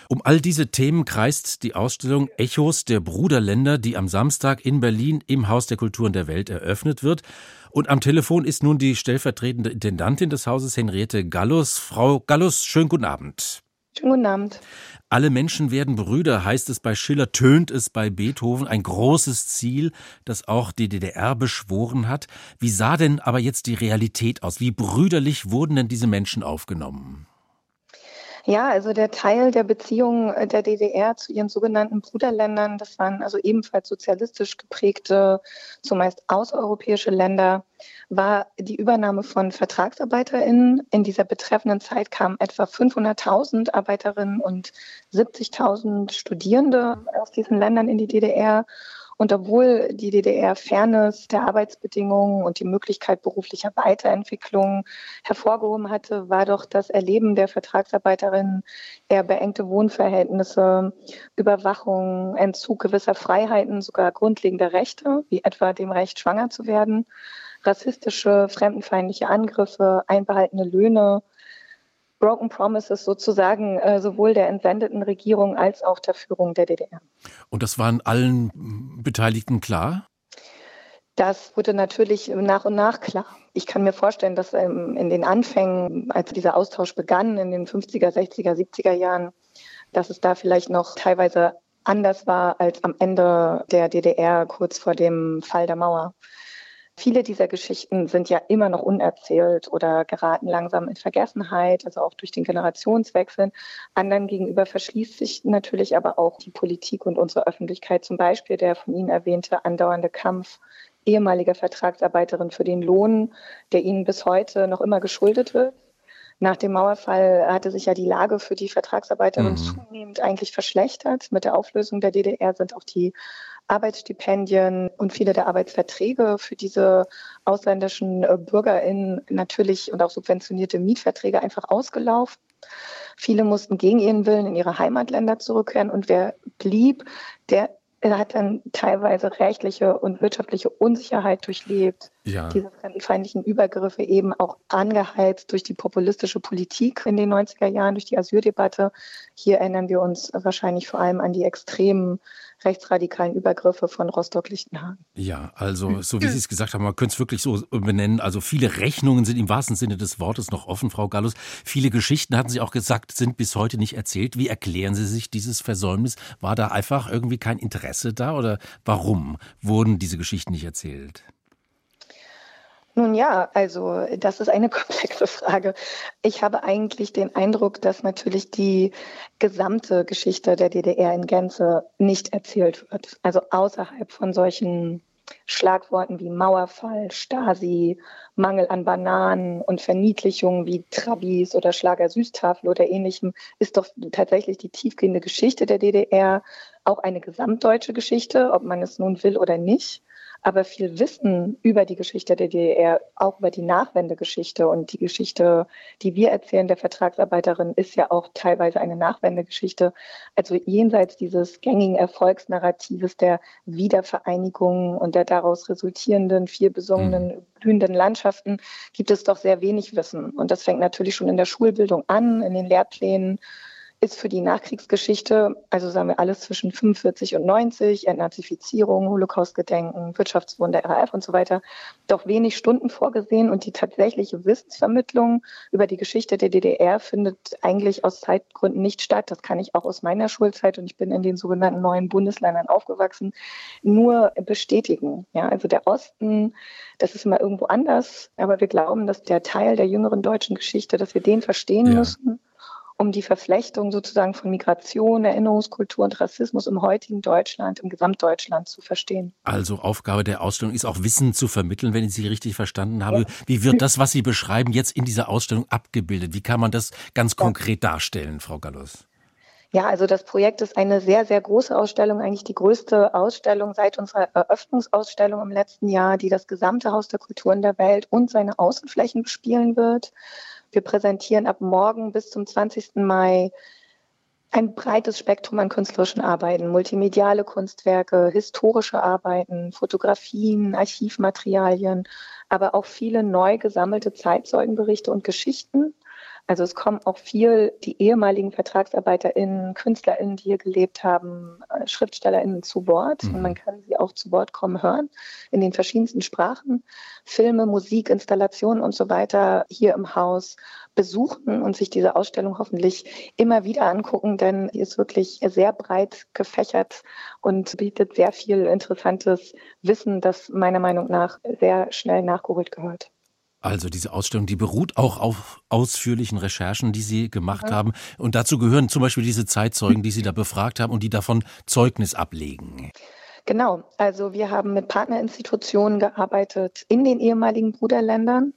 Um all diese Themen kreist die Ausstellung Echos der Bruderländer, die am Samstag in Berlin im Haus der Kulturen der Welt eröffnet wird. Und am Telefon ist nun die stellvertretende Intendantin des Hauses, Henriette Gallus. Frau Gallus, schönen guten Abend. Schönen guten Abend. Alle Menschen werden Brüder, heißt es bei Schiller, tönt es bei Beethoven. Ein großes Ziel, das auch die DDR beschworen hat. Wie sah denn aber jetzt die Realität aus? Wie brüderlich wurden denn diese Menschen aufgenommen? Ja, also der Teil der Beziehung äh, der DDR zu ihren sogenannten Bruderländern, das waren also ebenfalls sozialistisch geprägte, zumeist außereuropäische Länder, war die Übernahme von VertragsarbeiterInnen. In dieser betreffenden Zeit kamen etwa 500.000 Arbeiterinnen und 70.000 Studierende aus diesen Ländern in die DDR. Und obwohl die DDR Fairness der Arbeitsbedingungen und die Möglichkeit beruflicher Weiterentwicklung hervorgehoben hatte, war doch das Erleben der Vertragsarbeiterinnen eher beengte Wohnverhältnisse, Überwachung, Entzug gewisser Freiheiten, sogar grundlegender Rechte, wie etwa dem Recht, schwanger zu werden, rassistische, fremdenfeindliche Angriffe, einbehaltene Löhne, Broken Promises sozusagen äh, sowohl der entsendeten Regierung als auch der Führung der DDR. Und das waren allen Beteiligten klar? Das wurde natürlich nach und nach klar. Ich kann mir vorstellen, dass ähm, in den Anfängen, als dieser Austausch begann, in den 50er, 60er, 70er Jahren, dass es da vielleicht noch teilweise anders war als am Ende der DDR kurz vor dem Fall der Mauer. Viele dieser Geschichten sind ja immer noch unerzählt oder geraten langsam in Vergessenheit, also auch durch den Generationswechsel. Anderen gegenüber verschließt sich natürlich aber auch die Politik und unsere Öffentlichkeit, zum Beispiel der von Ihnen erwähnte andauernde Kampf ehemaliger Vertragsarbeiterin für den Lohn, der ihnen bis heute noch immer geschuldet wird. Nach dem Mauerfall hatte sich ja die Lage für die Vertragsarbeiterinnen mhm. zunehmend eigentlich verschlechtert. Mit der Auflösung der DDR sind auch die Arbeitsstipendien und viele der Arbeitsverträge für diese ausländischen äh, BürgerInnen natürlich und auch subventionierte Mietverträge einfach ausgelaufen. Viele mussten gegen ihren Willen in ihre Heimatländer zurückkehren und wer blieb, der hat dann teilweise rechtliche und wirtschaftliche Unsicherheit durchlebt. Ja. Diese fremdenfeindlichen Übergriffe eben auch angeheizt durch die populistische Politik in den 90er Jahren, durch die Asyldebatte. Hier erinnern wir uns wahrscheinlich vor allem an die extremen rechtsradikalen Übergriffe von Rostock-Lichtenhagen. Ja, also so wie Sie es gesagt haben, man könnte es wirklich so benennen. Also viele Rechnungen sind im wahrsten Sinne des Wortes noch offen, Frau Gallus. Viele Geschichten, hatten Sie auch gesagt, sind bis heute nicht erzählt. Wie erklären Sie sich dieses Versäumnis? War da einfach irgendwie kein Interesse da oder warum wurden diese Geschichten nicht erzählt? Nun ja, also das ist eine komplexe Frage. Ich habe eigentlich den Eindruck, dass natürlich die gesamte Geschichte der DDR in Gänze nicht erzählt wird. Also außerhalb von solchen Schlagworten wie Mauerfall, Stasi, Mangel an Bananen und Verniedlichungen wie Trabis oder Schlager Süßtafel oder ähnlichem ist doch tatsächlich die tiefgehende Geschichte der DDR auch eine gesamtdeutsche Geschichte, ob man es nun will oder nicht aber viel Wissen über die Geschichte der DDR, auch über die Nachwendegeschichte und die Geschichte, die wir erzählen der Vertragsarbeiterin, ist ja auch teilweise eine Nachwendegeschichte. Also jenseits dieses gängigen Erfolgsnarratives der Wiedervereinigung und der daraus resultierenden, viel besungenen, mhm. blühenden Landschaften gibt es doch sehr wenig Wissen. Und das fängt natürlich schon in der Schulbildung an, in den Lehrplänen ist für die Nachkriegsgeschichte, also sagen wir alles zwischen 45 und 90, Entnazifizierung, Holocaustgedenken, Wirtschaftswunder, RAF und so weiter, doch wenig Stunden vorgesehen und die tatsächliche Wissensvermittlung über die Geschichte der DDR findet eigentlich aus Zeitgründen nicht statt. Das kann ich auch aus meiner Schulzeit und ich bin in den sogenannten neuen Bundesländern aufgewachsen, nur bestätigen. Ja, also der Osten, das ist immer irgendwo anders, aber wir glauben, dass der Teil der jüngeren deutschen Geschichte, dass wir den verstehen ja. müssen um die Verflechtung sozusagen von Migration, Erinnerungskultur und Rassismus im heutigen Deutschland, im Gesamtdeutschland zu verstehen. Also Aufgabe der Ausstellung ist auch Wissen zu vermitteln, wenn ich Sie richtig verstanden habe. Ja. Wie wird das, was Sie beschreiben, jetzt in dieser Ausstellung abgebildet? Wie kann man das ganz konkret darstellen, Frau Gallus? Ja, also das Projekt ist eine sehr, sehr große Ausstellung, eigentlich die größte Ausstellung seit unserer Eröffnungsausstellung im letzten Jahr, die das gesamte Haus der Kulturen der Welt und seine Außenflächen bespielen wird. Wir präsentieren ab morgen bis zum 20. Mai ein breites Spektrum an künstlerischen Arbeiten, multimediale Kunstwerke, historische Arbeiten, Fotografien, Archivmaterialien, aber auch viele neu gesammelte Zeitzeugenberichte und Geschichten also es kommen auch viel die ehemaligen VertragsarbeiterInnen, KünstlerInnen, die hier gelebt haben, äh, SchriftstellerInnen zu Wort. Mhm. Und man kann sie auch zu Wort kommen hören in den verschiedensten Sprachen. Filme, Musik, Installationen und so weiter hier im Haus besuchen und sich diese Ausstellung hoffentlich immer wieder angucken, denn sie ist wirklich sehr breit gefächert und bietet sehr viel interessantes Wissen, das meiner Meinung nach sehr schnell nachgeholt gehört. Also diese Ausstellung, die beruht auch auf ausführlichen Recherchen, die Sie gemacht haben. Und dazu gehören zum Beispiel diese Zeitzeugen, die Sie da befragt haben und die davon Zeugnis ablegen. Genau, also wir haben mit Partnerinstitutionen gearbeitet in den ehemaligen Bruderländern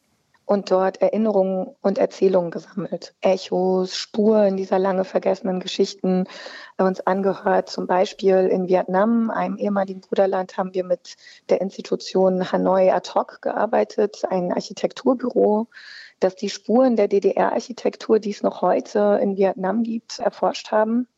und dort Erinnerungen und Erzählungen gesammelt. Echos, Spuren dieser lange vergessenen Geschichten uns angehört. Zum Beispiel in Vietnam, einem ehemaligen Bruderland, haben wir mit der Institution Hanoi Ad hoc gearbeitet, ein Architekturbüro, das die Spuren der DDR-Architektur, die es noch heute in Vietnam gibt, erforscht haben.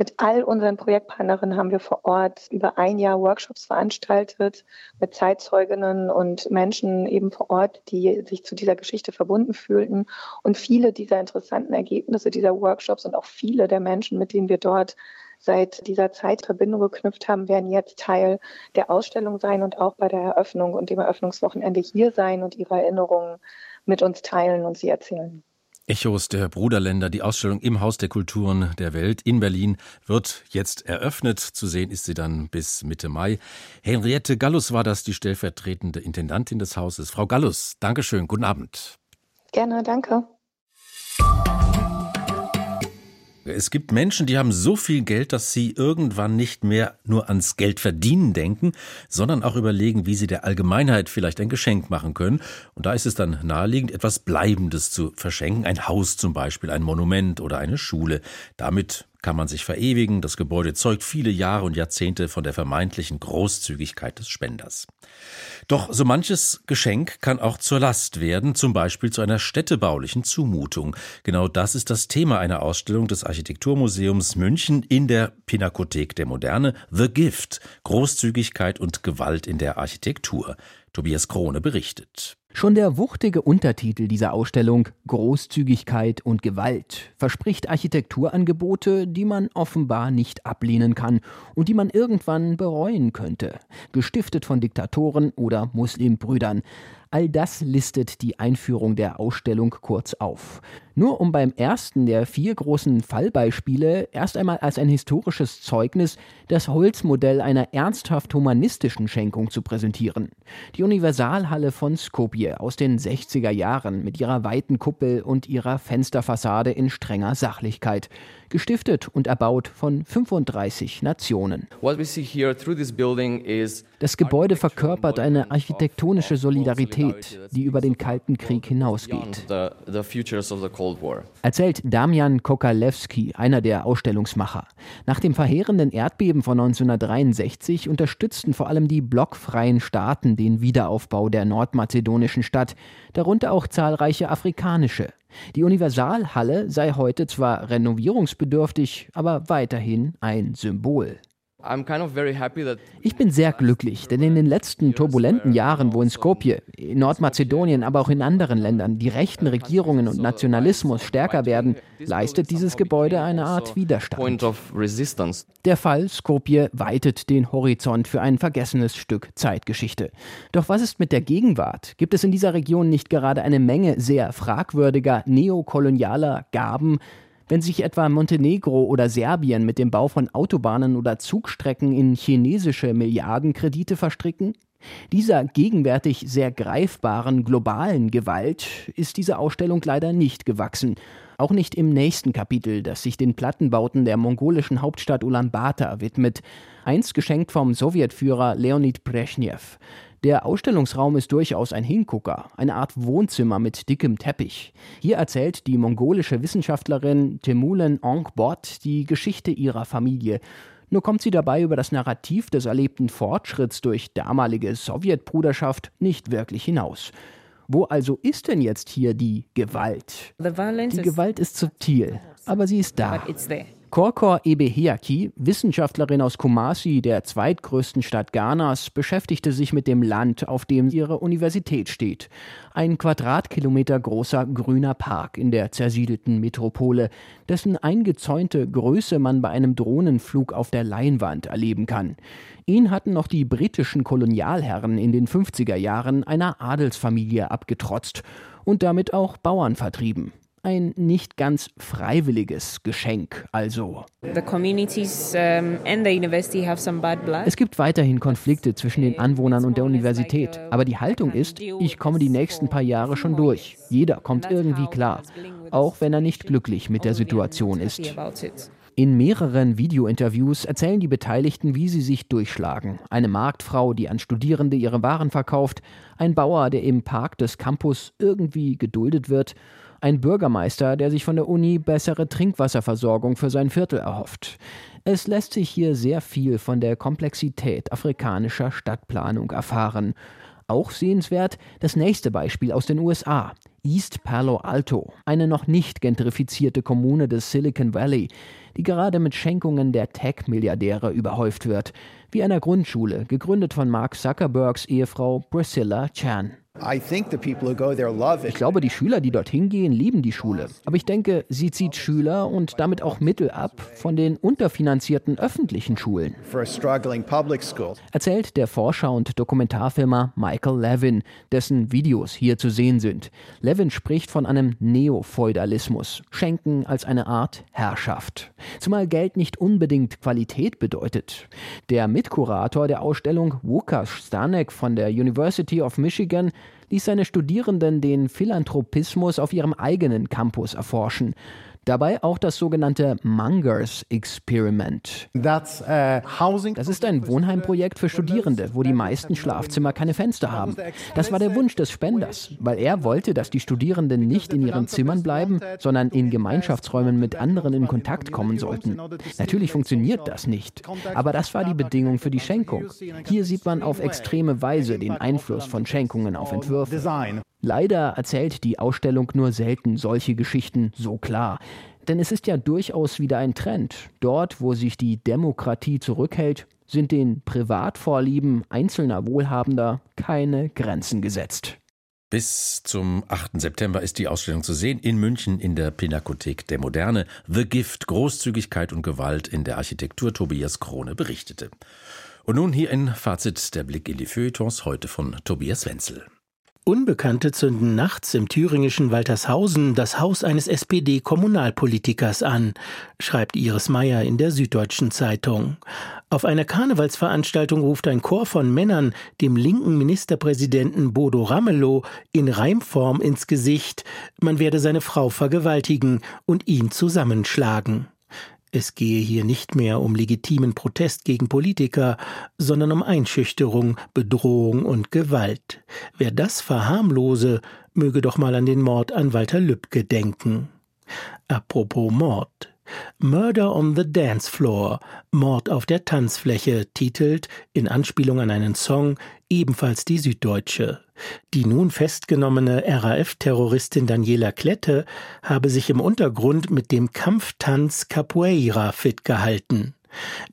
Mit all unseren Projektpartnerinnen haben wir vor Ort über ein Jahr Workshops veranstaltet mit Zeitzeuginnen und Menschen eben vor Ort, die sich zu dieser Geschichte verbunden fühlten. Und viele dieser interessanten Ergebnisse dieser Workshops und auch viele der Menschen, mit denen wir dort seit dieser Zeit Verbindung geknüpft haben, werden jetzt Teil der Ausstellung sein und auch bei der Eröffnung und dem Eröffnungswochenende hier sein und ihre Erinnerungen mit uns teilen und sie erzählen. Echos der Bruderländer, die Ausstellung im Haus der Kulturen der Welt in Berlin wird jetzt eröffnet. Zu sehen ist sie dann bis Mitte Mai. Henriette Gallus war das, die stellvertretende Intendantin des Hauses. Frau Gallus, Dankeschön, guten Abend. Gerne, danke. Es gibt Menschen, die haben so viel Geld, dass sie irgendwann nicht mehr nur ans Geld verdienen denken, sondern auch überlegen, wie sie der Allgemeinheit vielleicht ein Geschenk machen können. Und da ist es dann naheliegend, etwas Bleibendes zu verschenken. Ein Haus zum Beispiel, ein Monument oder eine Schule. Damit kann man sich verewigen. Das Gebäude zeugt viele Jahre und Jahrzehnte von der vermeintlichen Großzügigkeit des Spenders. Doch so manches Geschenk kann auch zur Last werden, zum Beispiel zu einer städtebaulichen Zumutung. Genau das ist das Thema einer Ausstellung des Architekturmuseums München in der Pinakothek der Moderne, The Gift, Großzügigkeit und Gewalt in der Architektur. Tobias Krone berichtet. Schon der wuchtige Untertitel dieser Ausstellung Großzügigkeit und Gewalt verspricht Architekturangebote, die man offenbar nicht ablehnen kann und die man irgendwann bereuen könnte, gestiftet von Diktatoren oder Muslimbrüdern. All das listet die Einführung der Ausstellung kurz auf. Nur um beim ersten der vier großen Fallbeispiele erst einmal als ein historisches Zeugnis das Holzmodell einer ernsthaft humanistischen Schenkung zu präsentieren. Die Universalhalle von Skopje aus den 60er Jahren mit ihrer weiten Kuppel und ihrer Fensterfassade in strenger Sachlichkeit gestiftet und erbaut von 35 Nationen. Das Gebäude verkörpert eine architektonische Solidarität, die über den Kalten Krieg hinausgeht. Erzählt Damian Kokalewski, einer der Ausstellungsmacher. Nach dem verheerenden Erdbeben von 1963 unterstützten vor allem die blockfreien Staaten den Wiederaufbau der nordmazedonischen Stadt, darunter auch zahlreiche afrikanische. Die Universalhalle sei heute zwar renovierungsbedürftig, aber weiterhin ein Symbol. Ich bin sehr glücklich, denn in den letzten turbulenten Jahren, wo in Skopje, in Nordmazedonien, aber auch in anderen Ländern die rechten Regierungen und Nationalismus stärker werden, leistet dieses Gebäude eine Art Widerstand. Der Fall Skopje weitet den Horizont für ein vergessenes Stück Zeitgeschichte. Doch was ist mit der Gegenwart? Gibt es in dieser Region nicht gerade eine Menge sehr fragwürdiger neokolonialer Gaben, wenn sich etwa Montenegro oder Serbien mit dem Bau von Autobahnen oder Zugstrecken in chinesische Milliardenkredite verstricken? Dieser gegenwärtig sehr greifbaren globalen Gewalt ist diese Ausstellung leider nicht gewachsen. Auch nicht im nächsten Kapitel, das sich den Plattenbauten der mongolischen Hauptstadt Ulaanbaatar widmet, einst geschenkt vom Sowjetführer Leonid Brezhnev. Der Ausstellungsraum ist durchaus ein Hingucker, eine Art Wohnzimmer mit dickem Teppich. Hier erzählt die mongolische Wissenschaftlerin Temulen Ongbot die Geschichte ihrer Familie. Nur kommt sie dabei über das Narrativ des erlebten Fortschritts durch damalige Sowjetbruderschaft nicht wirklich hinaus. Wo also ist denn jetzt hier die Gewalt? Die Gewalt ist subtil, aber sie ist da. Korkor Ebeheaki, Wissenschaftlerin aus Kumasi, der zweitgrößten Stadt Ghanas, beschäftigte sich mit dem Land, auf dem ihre Universität steht. Ein Quadratkilometer großer grüner Park in der zersiedelten Metropole, dessen eingezäunte Größe man bei einem Drohnenflug auf der Leinwand erleben kann. Ihn hatten noch die britischen Kolonialherren in den 50er Jahren einer Adelsfamilie abgetrotzt und damit auch Bauern vertrieben. Ein nicht ganz freiwilliges Geschenk also. Es gibt weiterhin Konflikte zwischen den Anwohnern und der Universität, aber die Haltung ist, ich komme die nächsten paar Jahre schon durch. Jeder kommt irgendwie klar, auch wenn er nicht glücklich mit der Situation ist. In mehreren Videointerviews erzählen die Beteiligten, wie sie sich durchschlagen. Eine Marktfrau, die an Studierende ihre Waren verkauft, ein Bauer, der im Park des Campus irgendwie geduldet wird ein Bürgermeister, der sich von der Uni bessere Trinkwasserversorgung für sein Viertel erhofft. Es lässt sich hier sehr viel von der Komplexität afrikanischer Stadtplanung erfahren. Auch sehenswert das nächste Beispiel aus den USA. East Palo Alto, eine noch nicht gentrifizierte Kommune des Silicon Valley, die gerade mit Schenkungen der Tech-Milliardäre überhäuft wird, wie einer Grundschule, gegründet von Mark Zuckerbergs Ehefrau Priscilla Chan. Ich glaube, die Schüler, die dorthin gehen, lieben die Schule. Aber ich denke, sie zieht Schüler und damit auch Mittel ab von den unterfinanzierten öffentlichen Schulen. Erzählt der Forscher und Dokumentarfilmer Michael Levin, dessen Videos hier zu sehen sind. Levin spricht von einem Neofeudalismus, Schenken als eine Art Herrschaft. Zumal Geld nicht unbedingt Qualität bedeutet. Der Mitkurator der Ausstellung Łukasz Stanek von der University of Michigan ließ seine Studierenden den Philanthropismus auf ihrem eigenen Campus erforschen. Dabei auch das sogenannte Mungers Experiment. Das ist ein Wohnheimprojekt für Studierende, wo die meisten Schlafzimmer keine Fenster haben. Das war der Wunsch des Spenders, weil er wollte, dass die Studierenden nicht in ihren Zimmern bleiben, sondern in Gemeinschaftsräumen mit anderen in Kontakt kommen sollten. Natürlich funktioniert das nicht, aber das war die Bedingung für die Schenkung. Hier sieht man auf extreme Weise den Einfluss von Schenkungen auf Entwürfe. Leider erzählt die Ausstellung nur selten solche Geschichten so klar. Denn es ist ja durchaus wieder ein Trend. Dort, wo sich die Demokratie zurückhält, sind den Privatvorlieben einzelner Wohlhabender keine Grenzen gesetzt. Bis zum 8. September ist die Ausstellung zu sehen in München in der Pinakothek der Moderne. The Gift, Großzügigkeit und Gewalt in der Architektur Tobias Krone berichtete. Und nun hier ein Fazit der Blick in die Feuilletons heute von Tobias Wenzel. Unbekannte zünden nachts im thüringischen Waltershausen das Haus eines SPD-Kommunalpolitikers an, schreibt Iris Meyer in der Süddeutschen Zeitung. Auf einer Karnevalsveranstaltung ruft ein Chor von Männern dem linken Ministerpräsidenten Bodo Ramelow in Reimform ins Gesicht, man werde seine Frau vergewaltigen und ihn zusammenschlagen. Es gehe hier nicht mehr um legitimen Protest gegen Politiker, sondern um Einschüchterung, Bedrohung und Gewalt. Wer das verharmlose, möge doch mal an den Mord an Walter Lübcke denken. Apropos Mord. Murder on the Dance Floor, Mord auf der Tanzfläche, titelt, in Anspielung an einen Song, ebenfalls die Süddeutsche. Die nun festgenommene RAF-Terroristin Daniela Klette habe sich im Untergrund mit dem Kampftanz Capoeira fit gehalten.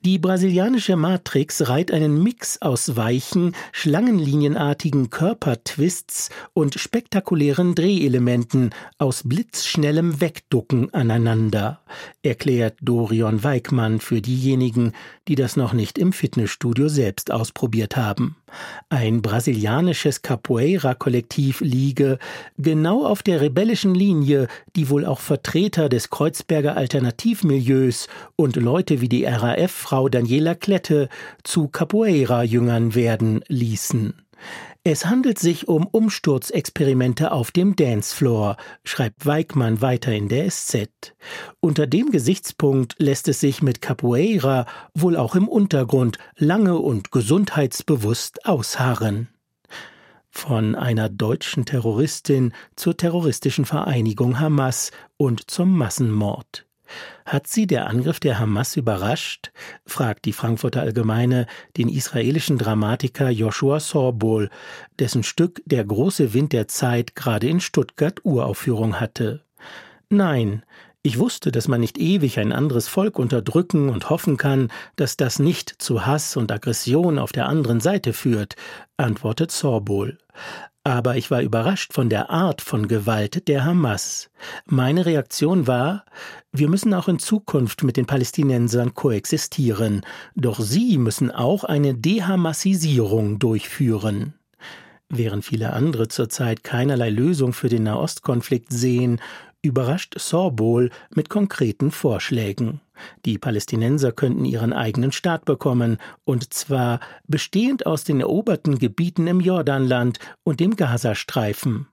Die brasilianische Matrix reiht einen Mix aus weichen, schlangenlinienartigen Körpertwists und spektakulären Drehelementen aus blitzschnellem Wegducken aneinander, erklärt Dorion Weigmann für diejenigen, die das noch nicht im Fitnessstudio selbst ausprobiert haben. Ein brasilianisches Capoeira-Kollektiv liege genau auf der rebellischen Linie, die wohl auch Vertreter des Kreuzberger Alternativmilieus und Leute wie die RAF-Frau Daniela Klette zu Capoeira-Jüngern werden ließen. Es handelt sich um Umsturzexperimente auf dem Dancefloor, schreibt Weigmann weiter in der SZ. Unter dem Gesichtspunkt lässt es sich mit Capoeira wohl auch im Untergrund lange und gesundheitsbewusst ausharren. Von einer deutschen Terroristin zur terroristischen Vereinigung Hamas und zum Massenmord. Hat sie der Angriff der Hamas überrascht? fragt die Frankfurter Allgemeine den israelischen Dramatiker Joshua Sorbol, dessen Stück Der große Wind der Zeit gerade in Stuttgart Uraufführung hatte. Nein, ich wusste, dass man nicht ewig ein anderes Volk unterdrücken und hoffen kann, dass das nicht zu Hass und Aggression auf der anderen Seite führt, antwortet Sorbol. Aber ich war überrascht von der Art von Gewalt der Hamas. Meine Reaktion war, wir müssen auch in Zukunft mit den Palästinensern koexistieren, doch sie müssen auch eine Dehamassisierung durchführen. Während viele andere zurzeit keinerlei Lösung für den Nahostkonflikt sehen, überrascht Sorbol mit konkreten Vorschlägen. Die Palästinenser könnten ihren eigenen Staat bekommen, und zwar bestehend aus den eroberten Gebieten im Jordanland und dem Gazastreifen.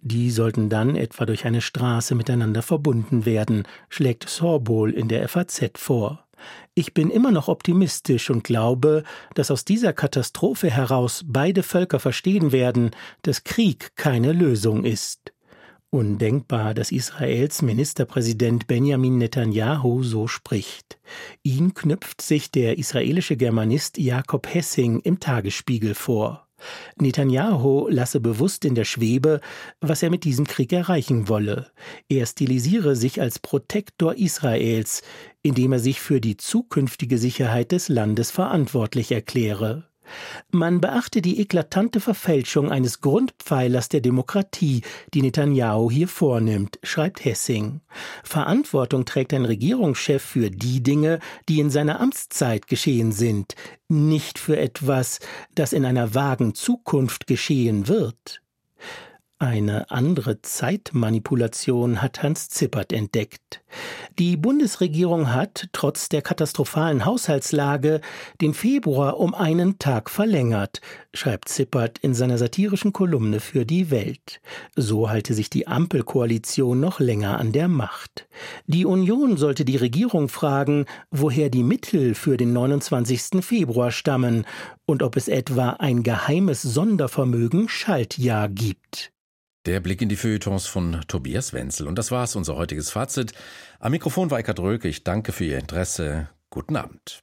Die sollten dann etwa durch eine Straße miteinander verbunden werden, schlägt Sorbol in der FAZ vor. Ich bin immer noch optimistisch und glaube, dass aus dieser Katastrophe heraus beide Völker verstehen werden, dass Krieg keine Lösung ist. Undenkbar, dass Israels Ministerpräsident Benjamin Netanyahu so spricht. Ihn knüpft sich der israelische Germanist Jakob Hessing im Tagesspiegel vor. Netanyahu lasse bewusst in der Schwebe, was er mit diesem Krieg erreichen wolle. Er stilisiere sich als Protektor Israels, indem er sich für die zukünftige Sicherheit des Landes verantwortlich erkläre. Man beachte die eklatante Verfälschung eines Grundpfeilers der Demokratie, die Netanyahu hier vornimmt, schreibt Hessing. Verantwortung trägt ein Regierungschef für die Dinge, die in seiner Amtszeit geschehen sind, nicht für etwas, das in einer vagen Zukunft geschehen wird. Eine andere Zeitmanipulation hat Hans Zippert entdeckt. Die Bundesregierung hat, trotz der katastrophalen Haushaltslage, den Februar um einen Tag verlängert, schreibt Zippert in seiner satirischen Kolumne für die Welt. So halte sich die Ampelkoalition noch länger an der Macht. Die Union sollte die Regierung fragen, woher die Mittel für den 29. Februar stammen und ob es etwa ein geheimes Sondervermögen Schaltjahr gibt. Der Blick in die Feuilletons von Tobias Wenzel. Und das war's, unser heutiges Fazit. Am Mikrofon war Eckart Rölke. Ich danke für Ihr Interesse. Guten Abend.